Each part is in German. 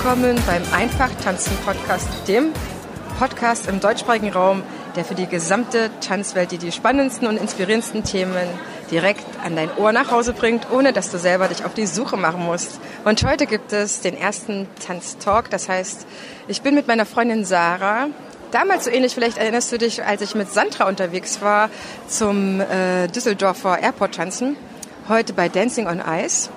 Willkommen beim Einfach Tanzen Podcast, dem Podcast im deutschsprachigen Raum, der für die gesamte Tanzwelt die, die spannendsten und inspirierendsten Themen direkt an dein Ohr nach Hause bringt, ohne dass du selber dich auf die Suche machen musst. Und heute gibt es den ersten Tanztalk. Das heißt, ich bin mit meiner Freundin Sarah Damals so ähnlich, vielleicht erinnerst du dich, als ich mit Sandra unterwegs war zum äh, Düsseldorfer Airport tanzen. Heute bei Dancing on Ice.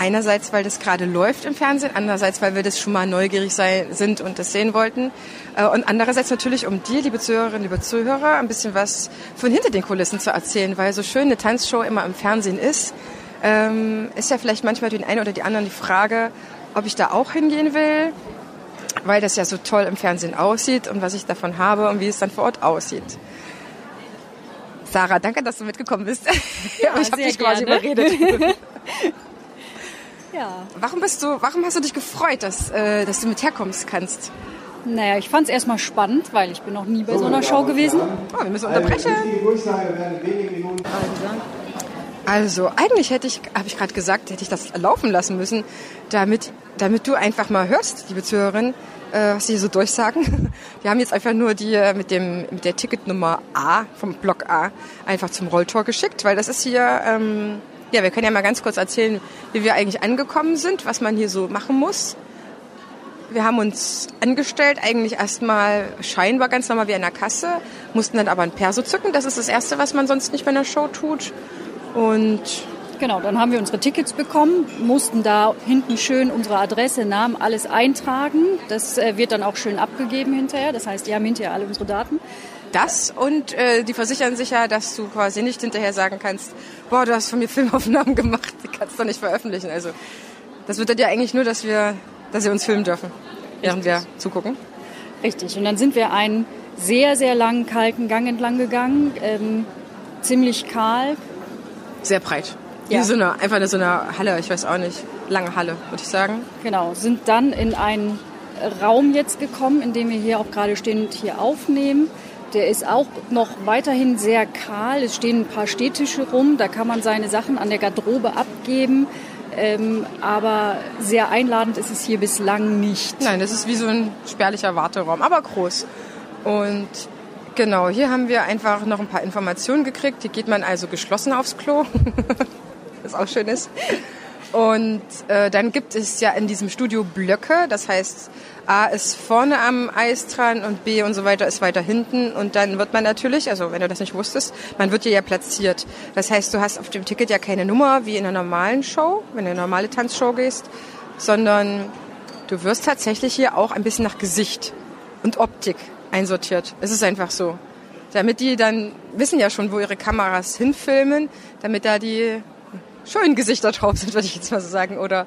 Einerseits, weil das gerade läuft im Fernsehen, andererseits, weil wir das schon mal neugierig sein, sind und das sehen wollten. Äh, und andererseits natürlich, um dir, liebe Zuhörerinnen, liebe Zuhörer, ein bisschen was von hinter den Kulissen zu erzählen, weil so schön eine Tanzshow immer im Fernsehen ist, ähm, ist ja vielleicht manchmal den einen oder die anderen die Frage, ob ich da auch hingehen will, weil das ja so toll im Fernsehen aussieht und was ich davon habe und wie es dann vor Ort aussieht. Sarah, danke, dass du mitgekommen bist. Ja, ich habe dich quasi überredet. Ja. Warum bist du, warum hast du dich gefreut, dass, äh, dass du mit herkommst kannst? Naja, ich fand es erstmal spannend, weil ich bin noch nie bei so einer Show gewesen. Oh, wir müssen unterbrechen. Also, eigentlich hätte ich, habe ich gerade gesagt, hätte ich das laufen lassen müssen, damit, damit du einfach mal hörst, liebe Zuhörerin, äh, was sie hier so durchsagen. Wir haben jetzt einfach nur die äh, mit dem mit der Ticketnummer A vom Block A einfach zum Rolltor geschickt, weil das ist hier ähm, ja, wir können ja mal ganz kurz erzählen, wie wir eigentlich angekommen sind, was man hier so machen muss. Wir haben uns angestellt, eigentlich erstmal scheinbar ganz normal wie in der Kasse, mussten dann aber ein Perso zücken. Das ist das Erste, was man sonst nicht bei einer Show tut. Und Genau, dann haben wir unsere Tickets bekommen, mussten da hinten schön unsere Adresse, Namen, alles eintragen. Das äh, wird dann auch schön abgegeben hinterher. Das heißt, die haben hinterher alle unsere Daten. Das und äh, die versichern sich ja, dass du quasi nicht hinterher sagen kannst, boah, du hast von mir Filmaufnahmen gemacht, die kannst du nicht veröffentlichen. Also das bedeutet ja eigentlich nur, dass wir, dass sie uns filmen dürfen, während Richtig. wir zugucken. Richtig. Und dann sind wir einen sehr, sehr langen, kalten Gang entlang gegangen, ähm, ziemlich kahl. Sehr breit. Ja. So eine, einfach so eine Halle, ich weiß auch nicht, lange Halle, würde ich sagen. Genau, sind dann in einen Raum jetzt gekommen, in dem wir hier auch gerade stehen und hier aufnehmen. Der ist auch noch weiterhin sehr kahl. Es stehen ein paar Stehtische rum. Da kann man seine Sachen an der Garderobe abgeben. Ähm, aber sehr einladend ist es hier bislang nicht. Nein, das ist wie so ein spärlicher Warteraum, aber groß. Und genau, hier haben wir einfach noch ein paar Informationen gekriegt. Hier geht man also geschlossen aufs Klo. was auch schön ist. Und äh, dann gibt es ja in diesem Studio Blöcke, das heißt, A ist vorne am Eis dran und B und so weiter ist weiter hinten. Und dann wird man natürlich, also wenn du das nicht wusstest, man wird hier ja platziert. Das heißt, du hast auf dem Ticket ja keine Nummer wie in einer normalen Show, wenn du in eine normale Tanzshow gehst, sondern du wirst tatsächlich hier auch ein bisschen nach Gesicht und Optik einsortiert. Es ist einfach so. Damit die dann wissen ja schon, wo ihre Kameras hinfilmen, damit da die schönen Gesichter drauf sind, würde ich jetzt mal so sagen. Oder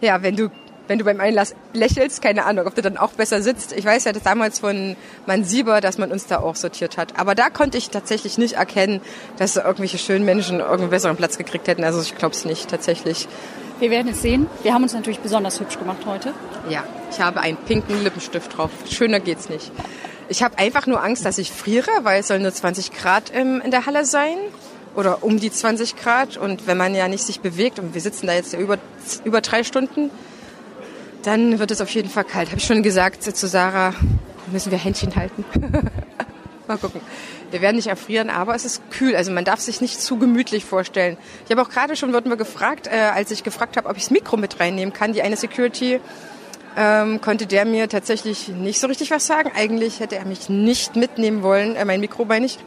ja, wenn du wenn du beim Einlass lächelst, keine Ahnung, ob du dann auch besser sitzt. Ich weiß ja dass damals von Man Sieber, dass man uns da auch sortiert hat. Aber da konnte ich tatsächlich nicht erkennen, dass irgendwelche schönen Menschen irgendeinen besseren Platz gekriegt hätten. Also ich glaube es nicht tatsächlich. Wir werden es sehen. Wir haben uns natürlich besonders hübsch gemacht heute. Ja, ich habe einen pinken Lippenstift drauf. Schöner geht's nicht. Ich habe einfach nur Angst, dass ich friere, weil es soll nur 20 Grad in der Halle sein oder um die 20 Grad. Und wenn man ja nicht sich bewegt, und wir sitzen da jetzt über, über drei Stunden, dann wird es auf jeden Fall kalt. Habe ich schon gesagt zu Sarah, müssen wir Händchen halten. Mal gucken. Wir werden nicht erfrieren, aber es ist kühl. Also man darf sich nicht zu gemütlich vorstellen. Ich habe auch gerade schon, wurden wir gefragt, äh, als ich gefragt habe, ob ich das Mikro mit reinnehmen kann. Die eine Security ähm, konnte der mir tatsächlich nicht so richtig was sagen. Eigentlich hätte er mich nicht mitnehmen wollen, äh, mein Mikro meine ich,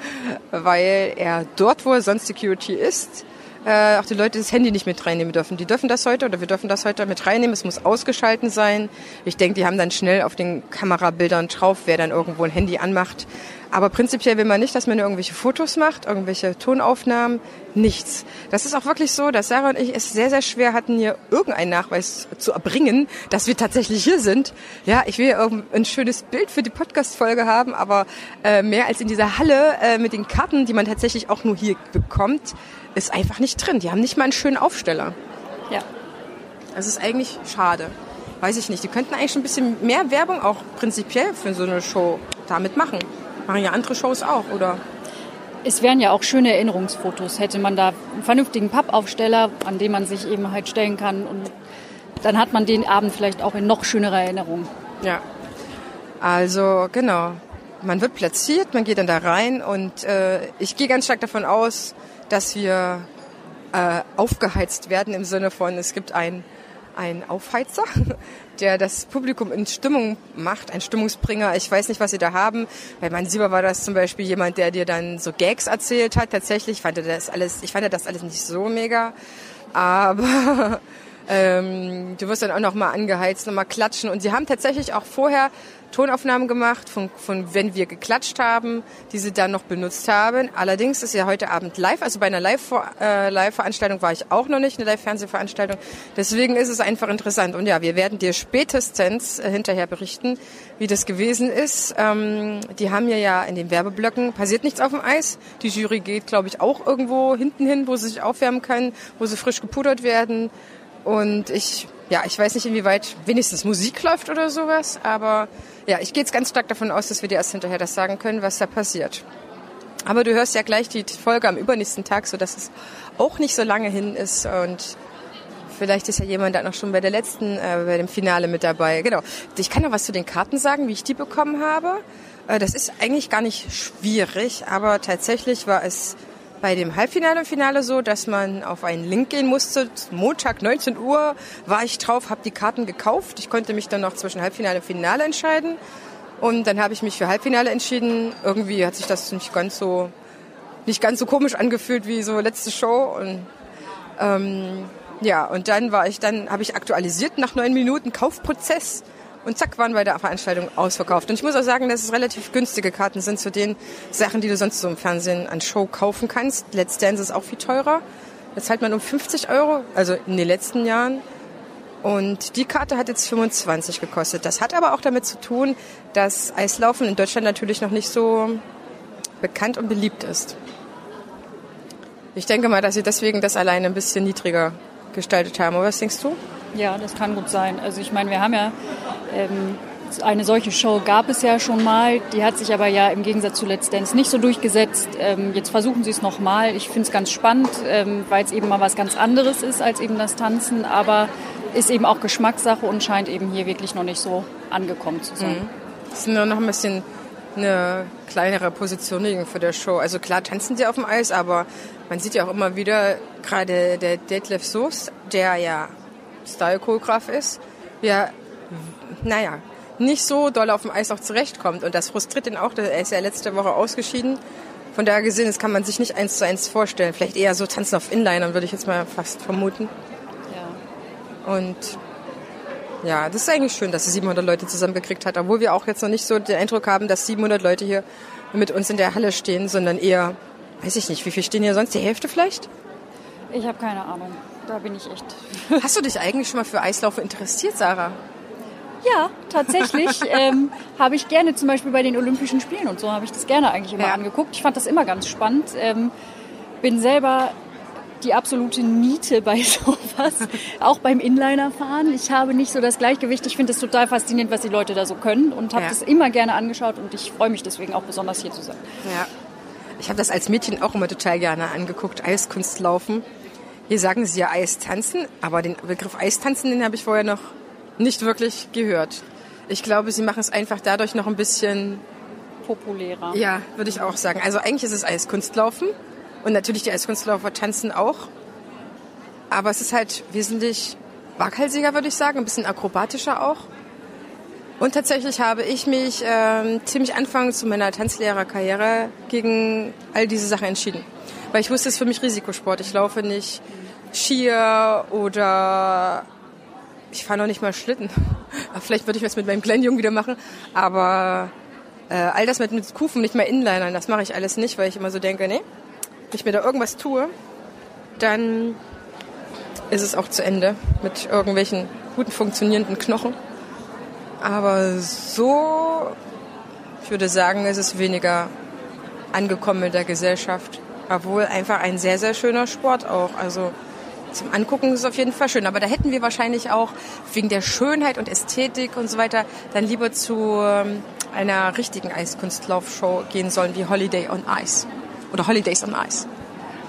weil er dort, wo er sonst Security ist, äh, auch die Leute das Handy nicht mit reinnehmen dürfen. Die dürfen das heute oder wir dürfen das heute mit reinnehmen. Es muss ausgeschalten sein. Ich denke, die haben dann schnell auf den Kamerabildern drauf, wer dann irgendwo ein Handy anmacht. Aber prinzipiell will man nicht, dass man irgendwelche Fotos macht, irgendwelche Tonaufnahmen, nichts. Das ist auch wirklich so, dass Sarah und ich es sehr, sehr schwer hatten, hier irgendeinen Nachweis zu erbringen, dass wir tatsächlich hier sind. Ja, ich will ein schönes Bild für die Podcast-Folge haben, aber äh, mehr als in dieser Halle äh, mit den Karten, die man tatsächlich auch nur hier bekommt, ist einfach nicht drin. Die haben nicht mal einen schönen Aufsteller. Ja. Das ist eigentlich schade. Weiß ich nicht. Die könnten eigentlich schon ein bisschen mehr Werbung auch prinzipiell für so eine Show damit machen. Machen ja andere Shows auch, oder? Es wären ja auch schöne Erinnerungsfotos. Hätte man da einen vernünftigen Pappaufsteller, an dem man sich eben halt stellen kann. Und dann hat man den Abend vielleicht auch in noch schönerer Erinnerung. Ja. Also, genau. Man wird platziert, man geht dann da rein und äh, ich gehe ganz stark davon aus, dass wir äh, aufgeheizt werden im Sinne von, es gibt ein ein Aufheizer, der das Publikum in Stimmung macht, ein Stimmungsbringer. Ich weiß nicht, was sie da haben. Bei Man Sieber war das zum Beispiel jemand, der dir dann so Gags erzählt hat. Tatsächlich fand er das alles, ich fand das alles nicht so mega. Aber ähm, du wirst dann auch noch mal angeheizt, noch mal klatschen. Und sie haben tatsächlich auch vorher Tonaufnahmen gemacht, von, von wenn wir geklatscht haben, die sie dann noch benutzt haben. Allerdings ist ja heute Abend live, also bei einer Live-Veranstaltung äh, war ich auch noch nicht, eine Live-Fernsehveranstaltung. Deswegen ist es einfach interessant. Und ja, wir werden dir spätestens äh, hinterher berichten, wie das gewesen ist. Ähm, die haben ja ja in den Werbeblöcken, passiert nichts auf dem Eis. Die Jury geht, glaube ich, auch irgendwo hinten hin, wo sie sich aufwärmen können, wo sie frisch gepudert werden. Und ich, ja, ich weiß nicht, inwieweit wenigstens Musik läuft oder sowas, aber ja, ich gehe jetzt ganz stark davon aus, dass wir dir erst hinterher das sagen können, was da passiert. Aber du hörst ja gleich die Folge am übernächsten Tag, so dass es auch nicht so lange hin ist und vielleicht ist ja jemand da noch schon bei der letzten, äh, bei dem Finale mit dabei. Genau. Ich kann noch was zu den Karten sagen, wie ich die bekommen habe. Äh, das ist eigentlich gar nicht schwierig, aber tatsächlich war es bei dem Halbfinale und Finale so, dass man auf einen Link gehen musste. Montag 19 Uhr war ich drauf, habe die Karten gekauft. Ich konnte mich dann noch zwischen Halbfinale und Finale entscheiden. Und dann habe ich mich für Halbfinale entschieden. Irgendwie hat sich das nicht ganz so nicht ganz so komisch angefühlt wie so letzte Show. Und ähm, ja, und dann war ich dann habe ich aktualisiert nach neun Minuten Kaufprozess und zack, waren bei der Veranstaltung ausverkauft. Und ich muss auch sagen, dass es relativ günstige Karten sind zu den Sachen, die du sonst so im Fernsehen an Show kaufen kannst. Let's Dance ist auch viel teurer. Da zahlt man um 50 Euro, also in den letzten Jahren. Und die Karte hat jetzt 25 gekostet. Das hat aber auch damit zu tun, dass Eislaufen in Deutschland natürlich noch nicht so bekannt und beliebt ist. Ich denke mal, dass sie deswegen das alleine ein bisschen niedriger gestaltet haben. Oder was denkst du? Ja, das kann gut sein. Also ich meine, wir haben ja ähm, eine solche Show gab es ja schon mal, die hat sich aber ja im Gegensatz zu Let's Dance nicht so durchgesetzt. Ähm, jetzt versuchen sie es nochmal. Ich finde es ganz spannend, ähm, weil es eben mal was ganz anderes ist als eben das Tanzen, aber ist eben auch Geschmackssache und scheint eben hier wirklich noch nicht so angekommen zu sein. Mhm. Das ist nur noch ein bisschen eine kleinere Positionierung für der Show. Also klar tanzen sie auf dem Eis, aber man sieht ja auch immer wieder, gerade der Detlef Soos, der ja Style-Choreograf ist, ja, naja, nicht so doll auf dem Eis auch zurechtkommt. Und das frustriert ihn auch. Er ist ja letzte Woche ausgeschieden. Von daher gesehen, das kann man sich nicht eins zu eins vorstellen. Vielleicht eher so tanzen auf Inlinern, würde ich jetzt mal fast vermuten. Ja. Und ja, das ist eigentlich schön, dass sie 700 Leute zusammengekriegt hat, obwohl wir auch jetzt noch nicht so den Eindruck haben, dass 700 Leute hier mit uns in der Halle stehen, sondern eher, weiß ich nicht, wie viel stehen hier sonst? Die Hälfte vielleicht? Ich habe keine Ahnung. Da bin ich echt. Hast du dich eigentlich schon mal für Eislaufen interessiert, Sarah? Ja, tatsächlich ähm, habe ich gerne zum Beispiel bei den Olympischen Spielen und so habe ich das gerne eigentlich immer ja. angeguckt. Ich fand das immer ganz spannend. Ähm, bin selber die absolute Niete bei sowas, auch beim Inlinerfahren. Ich habe nicht so das Gleichgewicht. Ich finde es total faszinierend, was die Leute da so können und habe ja. das immer gerne angeschaut und ich freue mich deswegen auch besonders hier zu sein. Ja. Ich habe das als Mädchen auch immer total gerne angeguckt, Eiskunstlaufen. Hier sagen sie ja Eistanzen, aber den Begriff Eistanzen, den habe ich vorher noch nicht wirklich gehört. Ich glaube, sie machen es einfach dadurch noch ein bisschen populärer. Ja, würde ich auch sagen. Also eigentlich ist es Eiskunstlaufen und natürlich die Eiskunstläufer tanzen auch. Aber es ist halt wesentlich waghalsiger, würde ich sagen, ein bisschen akrobatischer auch. Und tatsächlich habe ich mich ähm, ziemlich Anfang zu meiner Tanzlehrerkarriere gegen all diese Sachen entschieden. Weil ich wusste, es ist für mich Risikosport. Ich laufe nicht Skier oder ich fahre noch nicht mal Schlitten. Vielleicht würde ich das mit meinem kleinen wieder machen. Aber Äh, all das mit, mit Kufen nicht mehr Inlinern, das mache ich alles nicht, weil ich immer so denke, nee, wenn ich mir da irgendwas tue, dann ist es auch zu Ende mit irgendwelchen guten funktionierenden Knochen. Aber so, ich würde sagen, ist es weniger angekommen in der Gesellschaft. Obwohl einfach ein sehr, sehr schöner Sport auch. Also zum Angucken ist es auf jeden Fall schön. Aber da hätten wir wahrscheinlich auch wegen der Schönheit und Ästhetik und so weiter dann lieber zu ähm, einer richtigen Eiskunstlaufshow gehen sollen wie Holiday on Ice oder Holidays on Ice.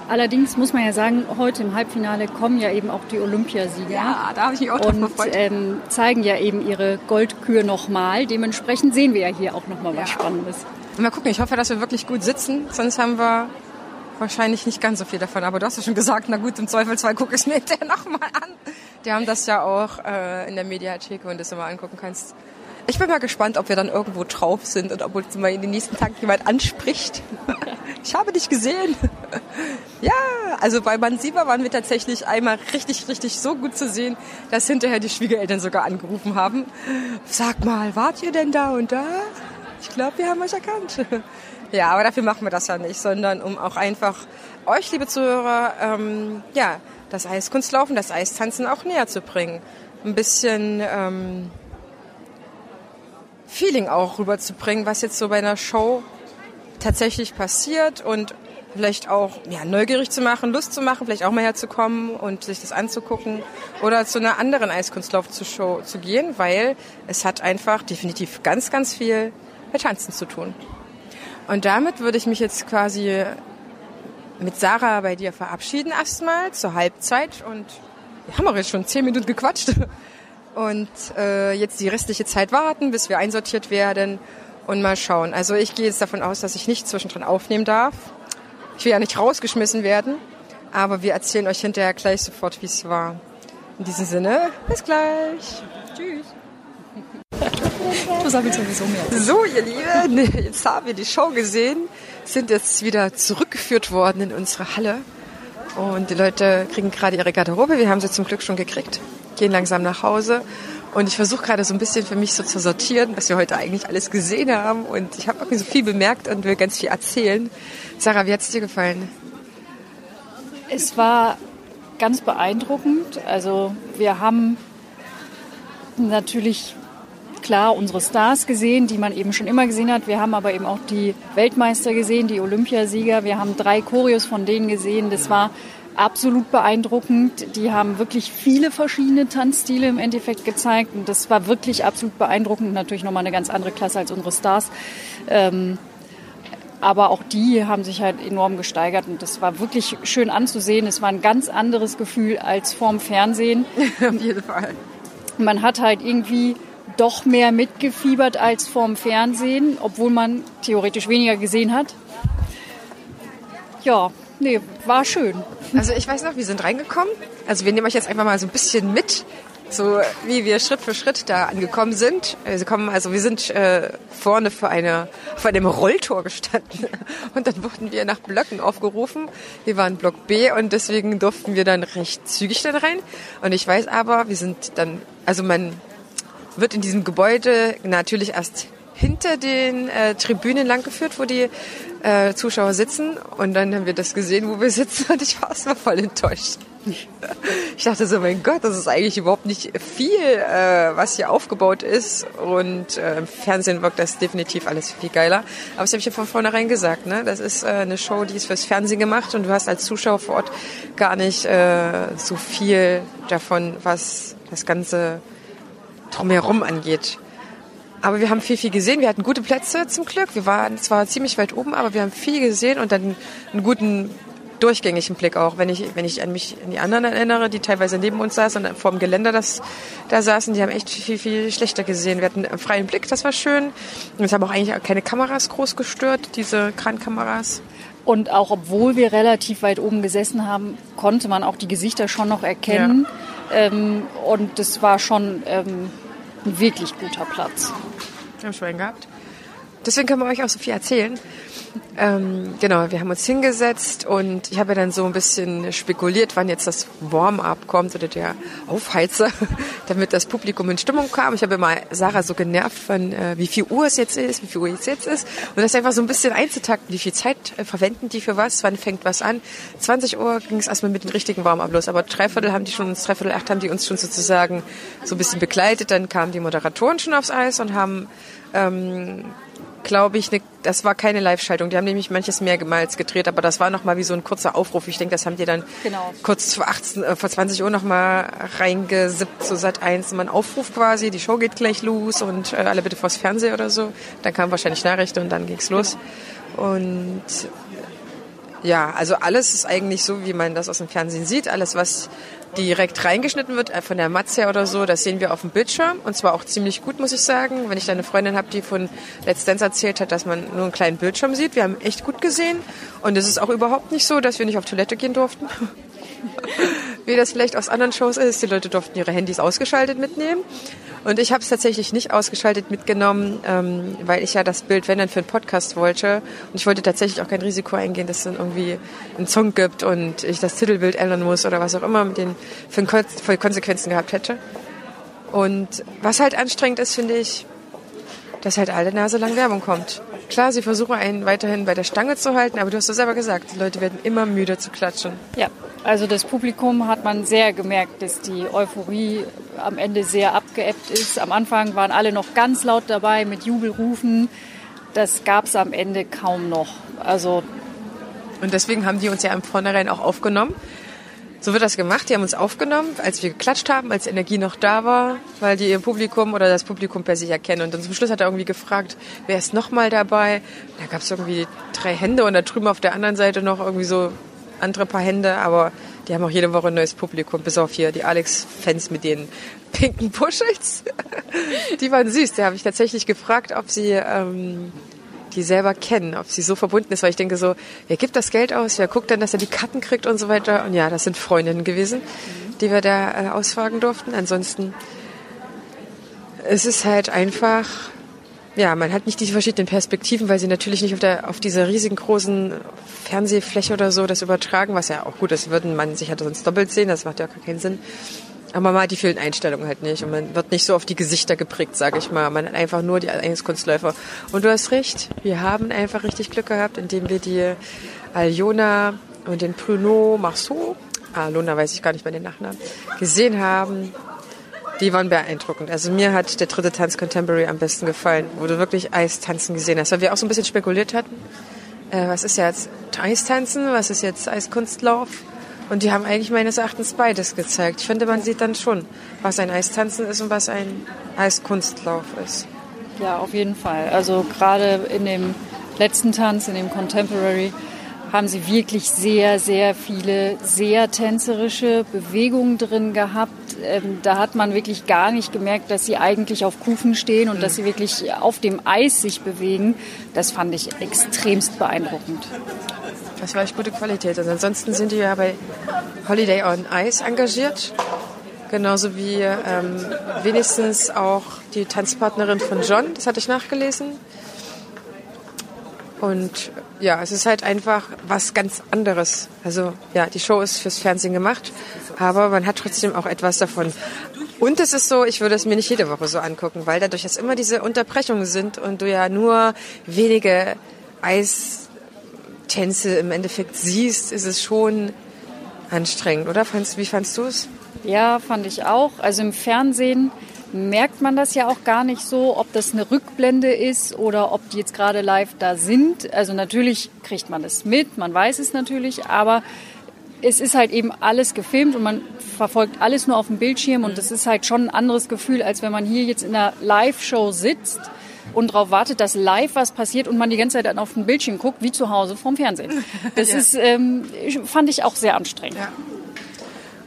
Allerdings muss man ja sagen, heute im Halbfinale kommen ja eben auch die Olympiasieger. Ja, da habe ich mich auch drauf und gefreut. ähm, zeigen ja eben ihre Goldkür nochmal. Dementsprechend sehen wir ja hier auch nochmal was Ja. Spannendes. Mal gucken, ich hoffe, dass wir wirklich gut sitzen, sonst haben wir wahrscheinlich nicht ganz so viel davon. Aber du hast ja schon gesagt, na gut, im Zweifelsfall gucke ich es mir hinterher nochmal an. Die haben das ja auch äh, in der Mediathek, wenn du das immer angucken kannst. Ich bin mal gespannt, ob wir dann irgendwo drauf sind und ob uns mal in den nächsten Tagen jemand anspricht. ich habe dich gesehen. ja, also bei Mansiba waren wir tatsächlich einmal richtig, richtig so gut zu sehen, dass hinterher die Schwiegereltern sogar angerufen haben. Sag mal, wart ihr denn da und da? Ich glaube, wir haben euch erkannt. Ja, aber dafür machen wir das ja nicht, sondern um auch einfach euch, liebe Zuhörer, ähm, ja, das Eiskunstlaufen, das Eistanzen auch näher zu bringen. Ein bisschen ähm, Feeling auch rüberzubringen, was jetzt so bei einer Show tatsächlich passiert und vielleicht auch ja, neugierig zu machen, Lust zu machen, vielleicht auch mal herzukommen und sich das anzugucken oder zu einer anderen Eiskunstlauf-Show zu gehen, weil es hat einfach definitiv ganz, ganz viel mit Tanzen zu tun. Und damit würde ich mich jetzt quasi mit Sarah bei dir verabschieden erstmal zur Halbzeit und wir haben auch jetzt schon zehn Minuten gequatscht und äh, jetzt die restliche Zeit warten, bis wir einsortiert werden und mal schauen. Also ich gehe jetzt davon aus, dass ich nicht zwischendrin aufnehmen darf. Ich will ja nicht rausgeschmissen werden, aber wir erzählen euch hinterher gleich sofort, wie es war. In diesem Sinne, bis gleich. Du sagst sowieso mehr. So, ihr Lieben, jetzt haben wir die Show gesehen, sind jetzt wieder zurückgeführt worden in unsere Halle. Und die Leute kriegen gerade ihre Garderobe. Wir haben sie zum Glück schon gekriegt, gehen langsam nach Hause. Und ich versuche gerade so ein bisschen für mich so zu sortieren, was wir heute eigentlich alles gesehen haben. Und ich habe irgendwie so viel bemerkt und will ganz viel erzählen. Sarah, wie hat es dir gefallen? Es war ganz beeindruckend. Also wir haben natürlich klar unsere Stars gesehen, die man eben schon immer gesehen hat. Wir haben aber eben auch die Weltmeister gesehen, die Olympiasieger. Wir haben drei Choreos von denen gesehen. Das war absolut beeindruckend. Die haben wirklich viele verschiedene Tanzstile im Endeffekt gezeigt. Und das war wirklich absolut beeindruckend. Natürlich nochmal eine ganz andere Klasse als unsere Stars. Ähm, aber auch die haben sich halt enorm gesteigert und das war wirklich schön anzusehen. Es war ein ganz anderes Gefühl als vorm Fernsehen. Auf jeden Fall. Man hat halt irgendwie doch mehr mitgefiebert als vorm Fernsehen, obwohl man theoretisch weniger gesehen hat. Ja, nee, war schön. Also ich weiß noch, wir sind reingekommen. Also wir nehmen euch jetzt einfach mal so ein bisschen mit, so wie wir Schritt für Schritt da angekommen sind. Wir kommen, also wir sind äh, vorne vor, einer, vor einem Rolltor gestanden und dann wurden wir nach Blöcken aufgerufen. Wir waren Block B und deswegen durften wir dann recht zügig dann rein. Und ich weiß aber, wir sind dann, also man wird in diesem Gebäude natürlich erst hinter den äh, Tribünen langgeführt, wo die äh, Zuschauer sitzen. Und dann haben wir das gesehen, wo wir sitzen und ich war erstmal voll enttäuscht. Ich dachte so, mein Gott, das ist eigentlich überhaupt nicht viel, äh, was hier aufgebaut ist. Und äh, im Fernsehen wirkt das definitiv alles viel geiler. Aber das habe ich ja von vornherein gesagt. Ne? Das ist äh, eine Show, die ist fürs Fernsehen gemacht und du hast als Zuschauer vor Ort gar nicht äh, so viel davon, was das Ganze drumherum angeht. Aber wir haben viel, viel gesehen. Wir hatten gute Plätze zum Glück. Wir waren zwar ziemlich weit oben, aber wir haben viel gesehen und dann einen guten durchgängigen Blick auch. Wenn ich, wenn ich an mich, an die anderen erinnere, die teilweise neben uns saßen und vor dem Geländer das, da saßen, die haben echt viel, viel schlechter gesehen. Wir hatten einen freien Blick, das war schön. Und es haben auch eigentlich keine Kameras groß gestört, diese Krankameras. Und auch obwohl wir relativ weit oben gesessen haben, konnte man auch die Gesichter schon noch erkennen. Ähm, und das war schon ähm, ein wirklich guter Platz. Wir haben Schwein gehabt. Deswegen können wir euch auch so viel erzählen. Ähm, genau, wir haben uns hingesetzt und ich habe ja dann so ein bisschen spekuliert, wann jetzt das Warm-up kommt oder der Aufheizer, damit das Publikum in Stimmung kam. Ich habe mal Sarah so genervt von, äh, wie viel Uhr es jetzt ist, wie viel Uhr es jetzt ist und das einfach so ein bisschen einzutakten, wie viel Zeit äh, verwenden die für was, wann fängt was an. 20 Uhr ging es erstmal mit dem richtigen Warm-up los, aber dreiviertel haben die schon, dreiviertel acht haben die uns schon sozusagen so ein bisschen begleitet. Dann kamen die Moderatoren schon aufs Eis und haben ähm, glaube ich, ne, das war keine Live-Schaltung. Die haben nämlich manches mehrmals gedreht, aber das war nochmal wie so ein kurzer Aufruf. Ich denke, das haben die dann genau. kurz vor, 18, äh, vor 20 Uhr nochmal reingesippt, so seit eins. Mal ein Aufruf quasi, die Show geht gleich los und äh, alle bitte vors Fernseher oder so. Dann kamen wahrscheinlich Nachrichten und dann ging's los. Genau. Und ja, also alles ist eigentlich so, wie man das aus dem Fernsehen sieht. Alles, was direkt reingeschnitten wird, äh, von der Matze oder so, das sehen wir auf dem Bildschirm. Und zwar auch ziemlich gut, muss ich sagen. Wenn ich da eine Freundin habe, die von Let's Dance erzählt hat, dass man nur einen kleinen Bildschirm sieht. Wir haben echt gut gesehen. Und es ist auch überhaupt nicht so, dass wir nicht auf Toilette gehen durften. Wie das vielleicht aus anderen Shows ist. Die Leute durften ihre Handys ausgeschaltet mitnehmen. Und ich habe es tatsächlich nicht ausgeschaltet mitgenommen, ähm, weil ich ja das Bild, wenn dann für einen Podcast wollte. Und ich wollte tatsächlich auch kein Risiko eingehen, dass es dann irgendwie einen Song gibt und ich das Titelbild ändern muss oder was auch immer mit den für, für Konsequenzen gehabt hätte. Und was halt anstrengend ist, finde ich, dass halt alle Nase lang Werbung kommt. Klar, sie versuchen einen weiterhin bei der Stange zu halten, aber du hast es selber gesagt, die Leute werden immer müde zu klatschen. Ja, also das Publikum hat man sehr gemerkt, dass die Euphorie am Ende sehr abgeebbt ist. Am Anfang waren alle noch ganz laut dabei mit Jubelrufen. Das gab es am Ende kaum noch. Also und deswegen haben die uns ja im Vornherein auch aufgenommen. So wird das gemacht. Die haben uns aufgenommen, als wir geklatscht haben, als Energie noch da war, weil die ihr Publikum oder das Publikum per sich erkennen. Und dann zum Schluss hat er irgendwie gefragt, wer ist nochmal dabei? Da gab es irgendwie drei Hände und da drüben auf der anderen Seite noch irgendwie so andere paar Hände, aber die haben auch jede Woche ein neues Publikum, bis auf hier die Alex-Fans mit den pinken Puschels. die waren süß. Da habe ich tatsächlich gefragt, ob sie ähm, die selber kennen, ob sie so verbunden ist, weil ich denke so, wer gibt das Geld aus, wer guckt dann, dass er die Karten kriegt und so weiter. Und ja, das sind Freundinnen gewesen, die wir da äh, ausfragen durften. Ansonsten es ist halt einfach ja, man hat nicht diese verschiedenen Perspektiven, weil sie natürlich nicht auf, der, auf dieser riesigen großen Fernsehfläche oder so das übertragen, was ja auch gut ist, würden man sich halt sonst doppelt sehen, das macht ja gar keinen Sinn. Aber man hat die vielen Einstellungen halt nicht und man wird nicht so auf die Gesichter geprägt, sage ich mal. Man hat einfach nur die Einzelkunstläufer. Und du hast recht, wir haben einfach richtig Glück gehabt, indem wir die Aljona und den Pruno Marceau, Alona weiß ich gar nicht mehr den Nachnamen, gesehen haben die waren beeindruckend. Also mir hat der dritte Tanz Contemporary am besten gefallen, wo du wirklich Eistanzen gesehen hast. Weil wir auch so ein bisschen spekuliert hatten, äh, was ist jetzt Eistanzen, was ist jetzt Eiskunstlauf? Und die haben eigentlich meines Erachtens beides gezeigt. Ich finde, man sieht dann schon, was ein Eistanzen ist und was ein Eiskunstlauf ist. Ja, auf jeden Fall. Also gerade in dem letzten Tanz, in dem Contemporary, haben sie wirklich sehr, sehr viele sehr tänzerische Bewegungen drin gehabt. Ähm, da hat man wirklich gar nicht gemerkt, dass sie eigentlich auf Kufen stehen und dass sie wirklich auf dem Eis sich bewegen. Das fand ich extremst beeindruckend. Das war echt gute Qualität. Und ansonsten sind die ja bei Holiday on Ice engagiert. Genauso wie ähm, wenigstens auch die Tanzpartnerin von John, das hatte ich nachgelesen. Und ja, es ist halt einfach was ganz anderes. Also ja, die Show ist fürs Fernsehen gemacht, aber man hat trotzdem auch etwas davon. Und es ist so, ich würde es mir nicht jede Woche so angucken, weil dadurch, dass immer diese Unterbrechungen sind und du ja nur wenige Eistänze im Endeffekt siehst, ist es schon anstrengend, oder? Wie fandst du es? Ja, fand ich auch. Also im Fernsehen merkt man das ja auch gar nicht so, ob das eine Rückblende ist oder ob die jetzt gerade live da sind. Also natürlich kriegt man es mit, man weiß es natürlich, aber es ist halt eben alles gefilmt und man verfolgt alles nur auf dem Bildschirm und das ist halt schon ein anderes Gefühl, als wenn man hier jetzt in einer Live-Show sitzt und darauf wartet, dass live was passiert und man die ganze Zeit dann auf dem Bildschirm guckt, wie zu Hause vom Fernsehen. Das ja. ist, ähm, fand ich auch sehr anstrengend. Ja.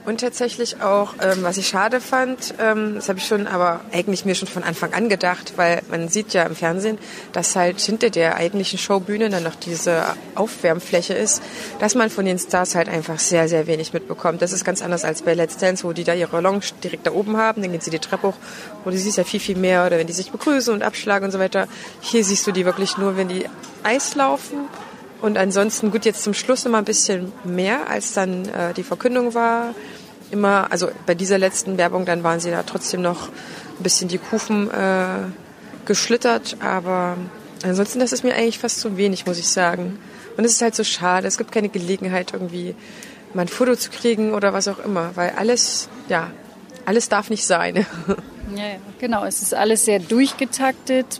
Und tatsächlich auch, ähm, was ich schade fand, ähm, das habe ich schon, aber eigentlich mir schon von Anfang an gedacht, weil man sieht ja im Fernsehen, dass halt hinter der eigentlichen Showbühne dann noch diese Aufwärmfläche ist, dass man von den Stars halt einfach sehr, sehr wenig mitbekommt. Das ist ganz anders als bei Let's Dance, wo die da ihre Lounge direkt da oben haben, dann gehen sie die Treppe hoch, wo du siehst ja viel, viel mehr, oder wenn die sich begrüßen und abschlagen und so weiter. Hier siehst du die wirklich nur, wenn die Eis laufen. Und ansonsten, gut, jetzt zum Schluss immer ein bisschen mehr, als dann äh, die Verkündung war immer, also bei dieser letzten Werbung, dann waren sie da trotzdem noch ein bisschen die Kufen äh, geschlittert, aber ansonsten, das ist mir eigentlich fast zu wenig, muss ich sagen. Und es ist halt so schade, es gibt keine Gelegenheit, irgendwie mal ein Foto zu kriegen oder was auch immer, weil alles, ja, alles darf nicht sein. Ja, ja, genau. Es ist alles sehr durchgetaktet.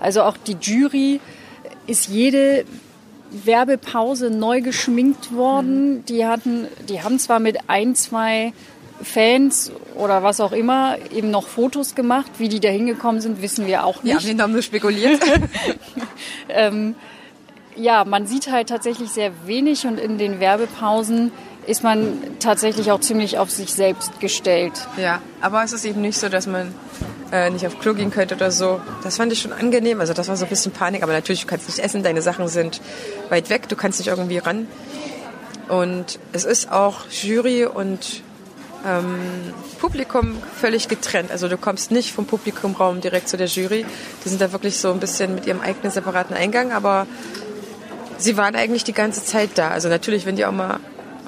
Also auch die Jury ist jede Werbepause neu geschminkt worden. Mhm. Die hatten, die haben zwar mit ein, zwei Fans oder was auch immer eben noch Fotos gemacht. Wie die da hingekommen sind, wissen wir auch nicht. Ja, wir haben nur spekuliert. ähm, ja, man sieht halt tatsächlich sehr wenig und in den Werbepausen ist man tatsächlich auch ziemlich auf sich selbst gestellt. Ja, aber es ist eben nicht so, dass man äh, nicht auf Klo gehen könnte oder so. Das fand ich schon angenehm. Also das war so ein bisschen Panik, aber natürlich, du kannst nicht essen, deine Sachen sind weit weg, du kannst nicht irgendwie ran. Und es ist auch Jury und ähm, Publikum völlig getrennt. Also du kommst nicht vom Publikumraum direkt zu der Jury. Die sind da wirklich so ein bisschen mit ihrem eigenen separaten Eingang, aber sie waren eigentlich die ganze Zeit da. Also natürlich, wenn die auch mal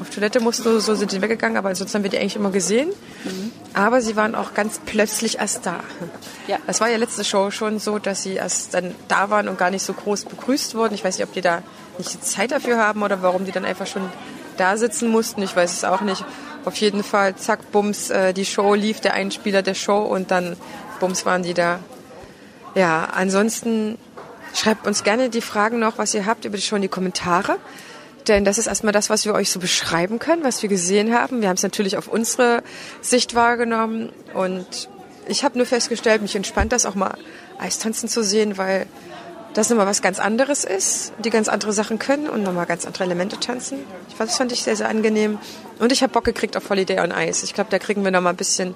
auf Toilette mussten, so sind die weggegangen, aber sonst haben wir die eigentlich immer gesehen. Mhm. Aber sie waren auch ganz plötzlich erst da. Ja. Das war ja letzte Show schon so, dass sie erst dann da waren und gar nicht so groß begrüßt wurden. Ich weiß nicht, ob die da nicht Zeit dafür haben oder warum die dann einfach schon da sitzen mussten. Ich weiß es auch nicht. Auf jeden Fall, zack, bums, äh, die Show lief, der Einspieler der Show und dann bums waren die da. Ja, ansonsten schreibt uns gerne die Fragen noch, was ihr habt über die Show in die Kommentare. Denn das ist erstmal das, was wir euch so beschreiben können, was wir gesehen haben. Wir haben es natürlich auf unsere Sicht wahrgenommen und ich habe nur festgestellt, mich entspannt das auch mal Eistanzen zu sehen, weil das immer was ganz anderes ist, die ganz andere Sachen können und nochmal ganz andere Elemente tanzen. Ich fand, das fand ich sehr, sehr angenehm. Und ich habe Bock gekriegt auf Holiday on Ice. Ich glaube, da kriegen wir nochmal ein bisschen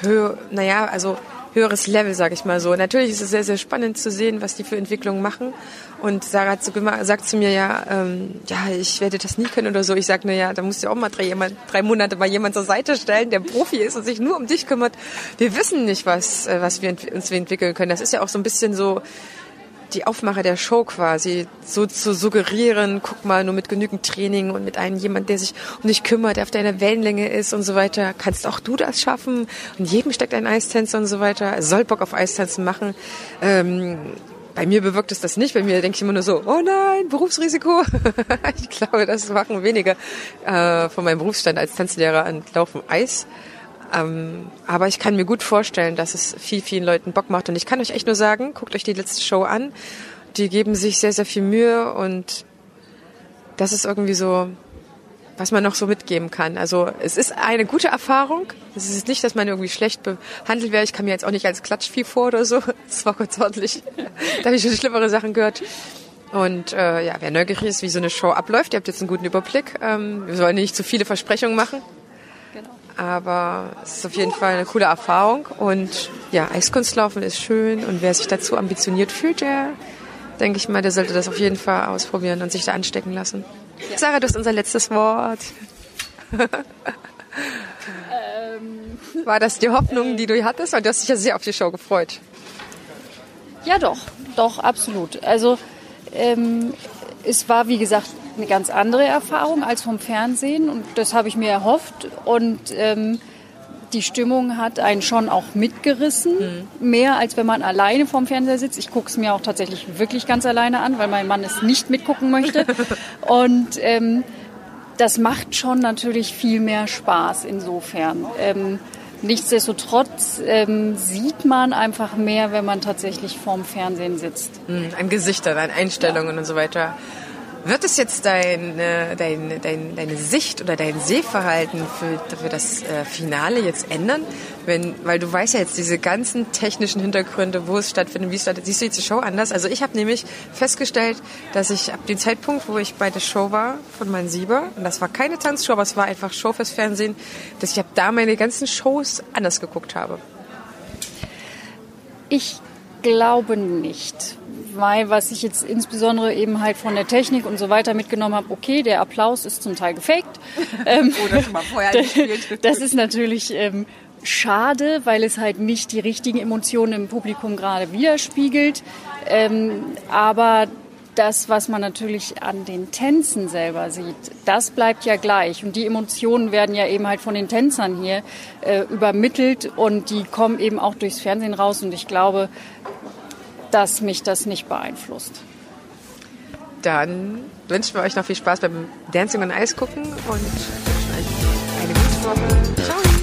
Höhe, naja, also höheres Level, sage ich mal so. Natürlich ist es sehr, sehr spannend zu sehen, was die für Entwicklungen machen. Und Sarah sagt zu mir ja, ähm, ja, ich werde das nie können oder so. Ich sage, na ja, da musst du auch mal drei, drei Monate mal jemand zur Seite stellen, der Profi ist und sich nur um dich kümmert. Wir wissen nicht, was, äh, was wir uns entwickeln können. Das ist ja auch so ein bisschen so die Aufmache der Show quasi, so zu suggerieren, guck mal, nur mit genügend Training und mit einem jemand, der sich um dich kümmert, der auf deiner Wellenlänge ist und so weiter, kannst auch du das schaffen. Und jedem steckt ein Eistänzer und so weiter. Er soll Bock auf Eistänzen machen. Ähm, bei mir bewirkt es das nicht. Bei mir denke ich immer nur so, oh nein, Berufsrisiko. ich glaube, das machen wenige äh, von meinem Berufsstand als Tanzlehrer und laufen Eis. Ähm, aber ich kann mir gut vorstellen, dass es viel, vielen Leuten Bock macht. Und ich kann euch echt nur sagen, guckt euch die letzte Show an. Die geben sich sehr, sehr viel Mühe und das ist irgendwie so, was man noch so mitgeben kann. Also es ist eine gute Erfahrung. Es ist nicht, dass man irgendwie schlecht behandelt wird. Ich kann mir jetzt auch nicht als Klatschvieh vor oder so. Das war kurz ordentlich. da habe ich schon schlimmere Sachen gehört. Und äh, ja, wer neugierig ist, wie so eine Show abläuft, ihr habt jetzt einen guten Überblick. Ähm, wir sollen nicht zu viele Versprechungen machen. Aber es ist auf jeden Fall eine coole Erfahrung. Und ja, Eiskunstlaufen ist schön. Und wer sich dazu ambitioniert fühlt, der, denke ich mal, der sollte das auf jeden Fall ausprobieren und sich da anstecken lassen. Ja. Sarah, du hast unser letztes Wort. ähm. War das die Hoffnung, die du hattest? Und du hast dich ja sehr auf die Show gefreut. Ja, doch. Doch, absolut. Also, ähm, es war, wie gesagt, eine ganz andere Erfahrung als vom Fernsehen und das habe ich mir erhofft und ähm, die Stimmung hat einen schon auch mitgerissen, mhm. mehr als wenn man alleine vorm Fernseher sitzt. Ich gucke es mir auch tatsächlich wirklich ganz alleine an, weil mein Mann es nicht mitgucken möchte. und ähm, das macht schon natürlich viel mehr Spaß insofern. Ähm, nichtsdestotrotz ähm, sieht man einfach mehr, wenn man tatsächlich vorm Fernsehen sitzt. Mhm, an Gesichtern, an Einstellungen ja. und so weiter. Wird es jetzt dein, äh, dein, dein, deine Sicht oder dein Sehverhalten für, für das äh, Finale jetzt ändern? Wenn, weil du weißt ja jetzt diese ganzen technischen Hintergründe, wo es stattfindet, wie es stattfindet. Siehst du jetzt die Show anders? Also ich habe nämlich festgestellt, dass ich ab dem Zeitpunkt, wo ich bei der Show war von meinem Sieber, und das war keine Tanzshow, aber es war einfach Show fürs Fernsehen, dass ich ab da meine ganzen Shows anders geguckt habe. Ich glaube nicht weil was ich jetzt insbesondere eben halt von der Technik und so weiter mitgenommen habe, okay, der Applaus ist zum Teil gefaked. Ähm, Oder schon mal vorher gespielt. Das ist natürlich ähm, schade, weil es halt nicht die richtigen Emotionen im Publikum gerade widerspiegelt. Ähm, aber das, was man natürlich an den Tänzen selber sieht, das bleibt ja gleich. Und die Emotionen werden ja eben halt von den Tänzern hier äh, übermittelt und die kommen eben auch durchs Fernsehen raus. Und ich glaube, dass mich das nicht beeinflusst. Dann wünschen wir euch noch viel Spaß beim Dancing und Eis gucken und wünschen euch eine gute Woche. Ciao!